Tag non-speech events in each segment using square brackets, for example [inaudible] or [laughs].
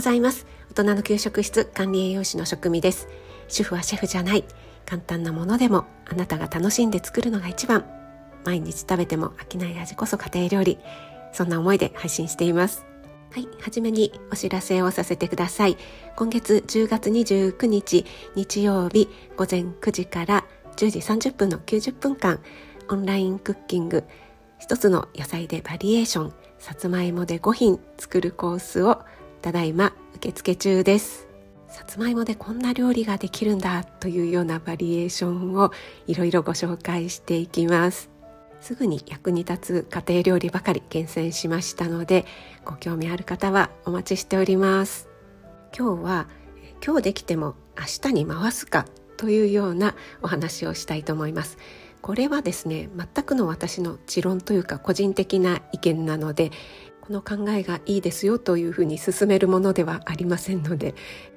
ございます。大人の給食室管理栄養士の職味です。主婦はシェフじゃない。簡単なものでもあなたが楽しんで作るのが一番。毎日食べても飽きない味こそ家庭料理。そんな思いで配信しています。はい、はじめにお知らせをさせてください。今月10月29日日曜日午前9時から10時30分の90分間オンラインクッキング。一つの野菜でバリエーション。さつまいもで5品作るコースをただいま受付中です。さつまいもでこんな料理ができるんだというようなバリエーションをいろいろご紹介していきます。すぐに役に立つ家庭料理ばかり厳選しましたのでご興味ある方はお待ちしております。今日は今日できても明日に回すかというようなお話をしたいと思います。これはですね全くの私の持論というか個人的な意見なのでの考えがいいですよというふうに進めるものではありませんので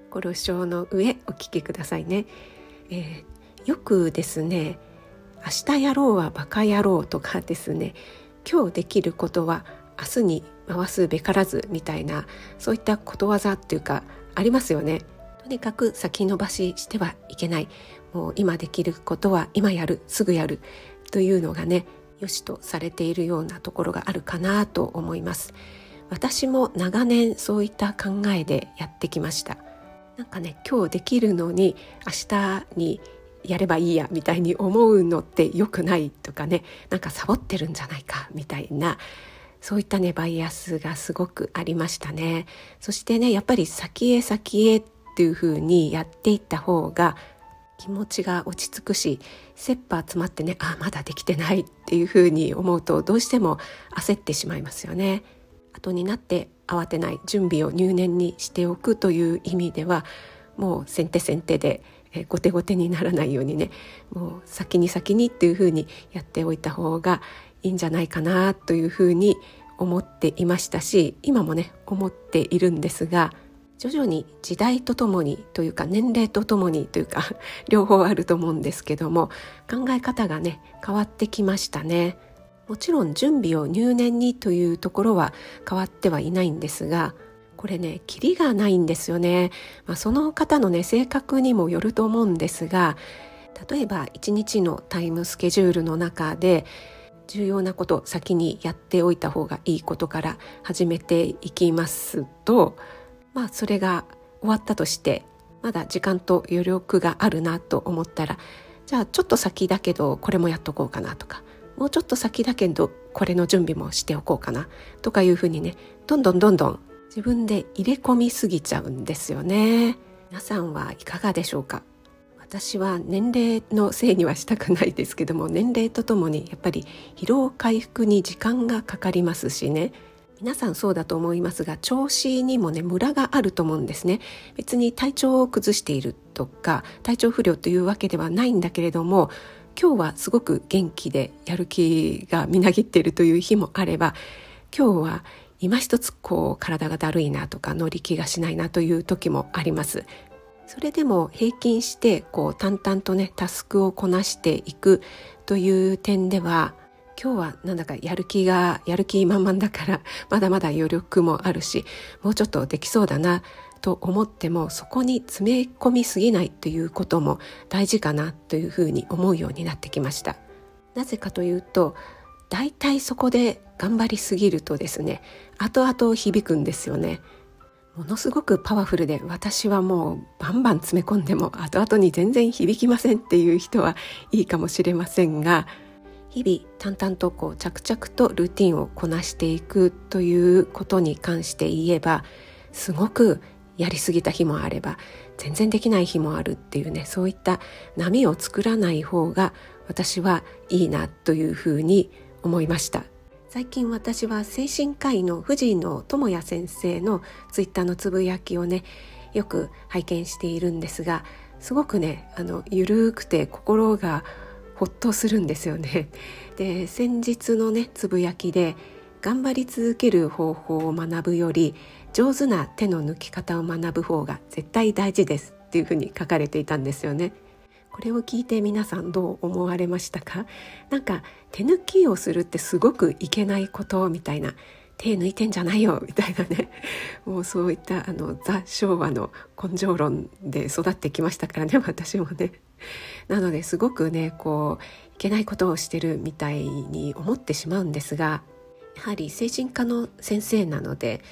ご了承の上お聞きくださいね、えー、よくですね明日やろうはバカ野郎とかですね今日できることは明日に回すべからずみたいなそういったことわざっていうかありますよね。とにかく先延ばししてはいけない。もう今できることは今やるすぐやるというのがね良しとされているようなところがあるかなと思います。私も長年そういった考えでやってきました。なんかね今日できるのに明日にやればいいやみたいに思うのって良くないとかねなんかサボってるんじゃないかみたいなそういったねバイアスがすごくありましたね。そしてねやっぱり先へ先へっていう風にやっていった方が気持ちが落ち着くし切羽詰まってねあまだできてないっていう風に思うとどうしても焦ってしまいますよね。後になって慌てない準備を入念にしておくという意味ではもう先手先手で後手後手にならないようにねもう先に先にっていう風にやっておいた方がいいんじゃないかなという風に思っていましたし今もね思っているんですが徐々に時代とともにというか年齢とともにというか [laughs] 両方あると思うんですけども考え方がね変わってきましたね。もちろん準備を入念にというところは変わってはいないんですがこれねキリがないんですよね、まあ、その方のね性格にもよると思うんですが例えば1日のタイムスケジュールの中で重要なこと先にやっておいた方がいいことから始めていきますとまあそれが終わったとしてまだ時間と余力があるなと思ったらじゃあちょっと先だけどこれもやっとこうかなとかもうちょっと先だけどこれの準備もしておこうかなとかいうふうにねどんどんどんどん自分で入れ込みすぎちゃうんですよね。皆さんはいかがでしょうか？私は年齢のせいにはしたくないですけども年齢とともにやっぱり疲労回復に時間がかかりますしね皆さんそうだと思いますが調子にもねムラがあると思うんですね。別に体調を崩しているとか体調不良というわけではないんだけれども今日はすごく元気でやる気がみなぎっているという日もあれば今日は今一つこう体がだるいなとか乗り気がしないなという時もあります。それでも平均してこう淡々とねタスクをこなしていくという点では今日はなんだかやる気がやる気満々だから [laughs] まだまだ余力もあるしもうちょっとできそうだなと思ってもそこに詰め込みすぎないということも大事かなというふうに思うようになってきました。なぜかというと大体そこで頑張りすぎるとですね後々響くんですよね。ものすごくパワフルで私はもうバンバン詰め込んでも後々に全然響きませんっていう人はいいかもしれませんが日々淡々とこう着々とルーティンをこなしていくということに関して言えばすごくやりすぎた日もあれば全然できない日もあるっていうねそういった波を作らない方が私はいいなというふうに思いました。最近私は精神科医の藤野智也先生のツイッターのつぶやきをねよく拝見しているんですがすごくねあのゆるくて心がほっとするんですよね。[laughs] で先日のねつぶやきで頑張り続ける方法を学ぶより上手な手の抜き方を学ぶ方が絶対大事ですっていうふうに書かれていたんですよね。これを聞いて皆さんどう思われましたか？なんか手抜きをするってすごくいけないことみたいな手抜いてんじゃないよみたいなね [laughs] もうそういったあのザ・昭和の根性論で育ってきましたからね [laughs] 私もね。なのですごくねこういけないことをしてるみたいに思ってしまうんですがやはり精神科の先生なので、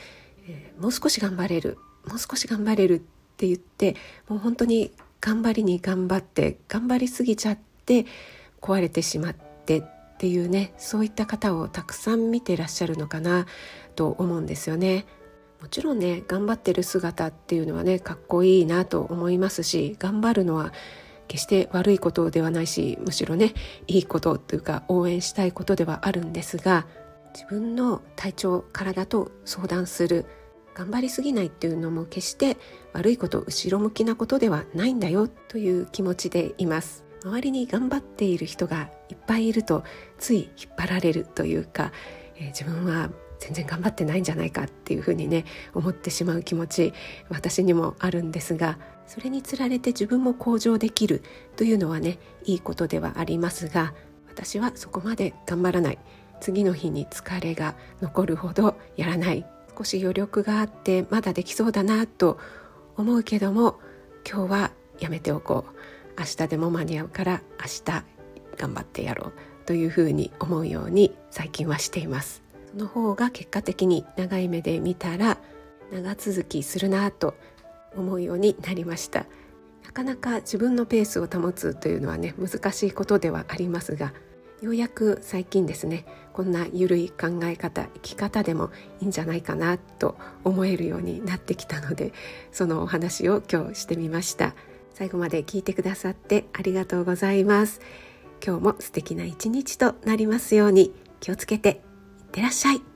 えー、もう少し頑張れるもう少し頑張れるって言ってもう本当に頑張りに頑張って頑張りすぎちゃって壊れてしまってっていうねそういった方をたくさん見てらっしゃるのかなと思うんですよね。もちろんね頑張ってる姿っていうのはねかっこいいなと思いますし頑張るのは決して悪いことではないしむしろねいいことというか応援したいことではあるんですが自分の体調体と相談する頑張りすぎないっていうのも決して悪いこと後ろ向きなことではないんだよという気持ちでいます周りに頑張っている人がいっぱいいるとつい引っ張られるというか、えー、自分は全然頑張ってないんじゃないかっていうふうにね思ってしまう気持ち私にもあるんですがそれにつられて自分も向上できるというのはねいいことではありますが私はそこまで頑張らない。次の日に疲れが残るほどやらない。少し余力があってまだできそうだなと思うけども今日はやめておこう。明日でも間に合うから明日頑張ってやろうというふうに思うように最近はしています。その方が結果的に長い目で見たら長続きするなと思うようになりました。なかなか自分のペースを保つというのはね難しいことではありますがようやく最近ですねこんな緩い考え方生き方でもいいんじゃないかなと思えるようになってきたのでそのお話を今日してみました。最後まで聞いてくださってありがとうございます。今日も素敵な一日となりますように気をつけていってらっしゃい。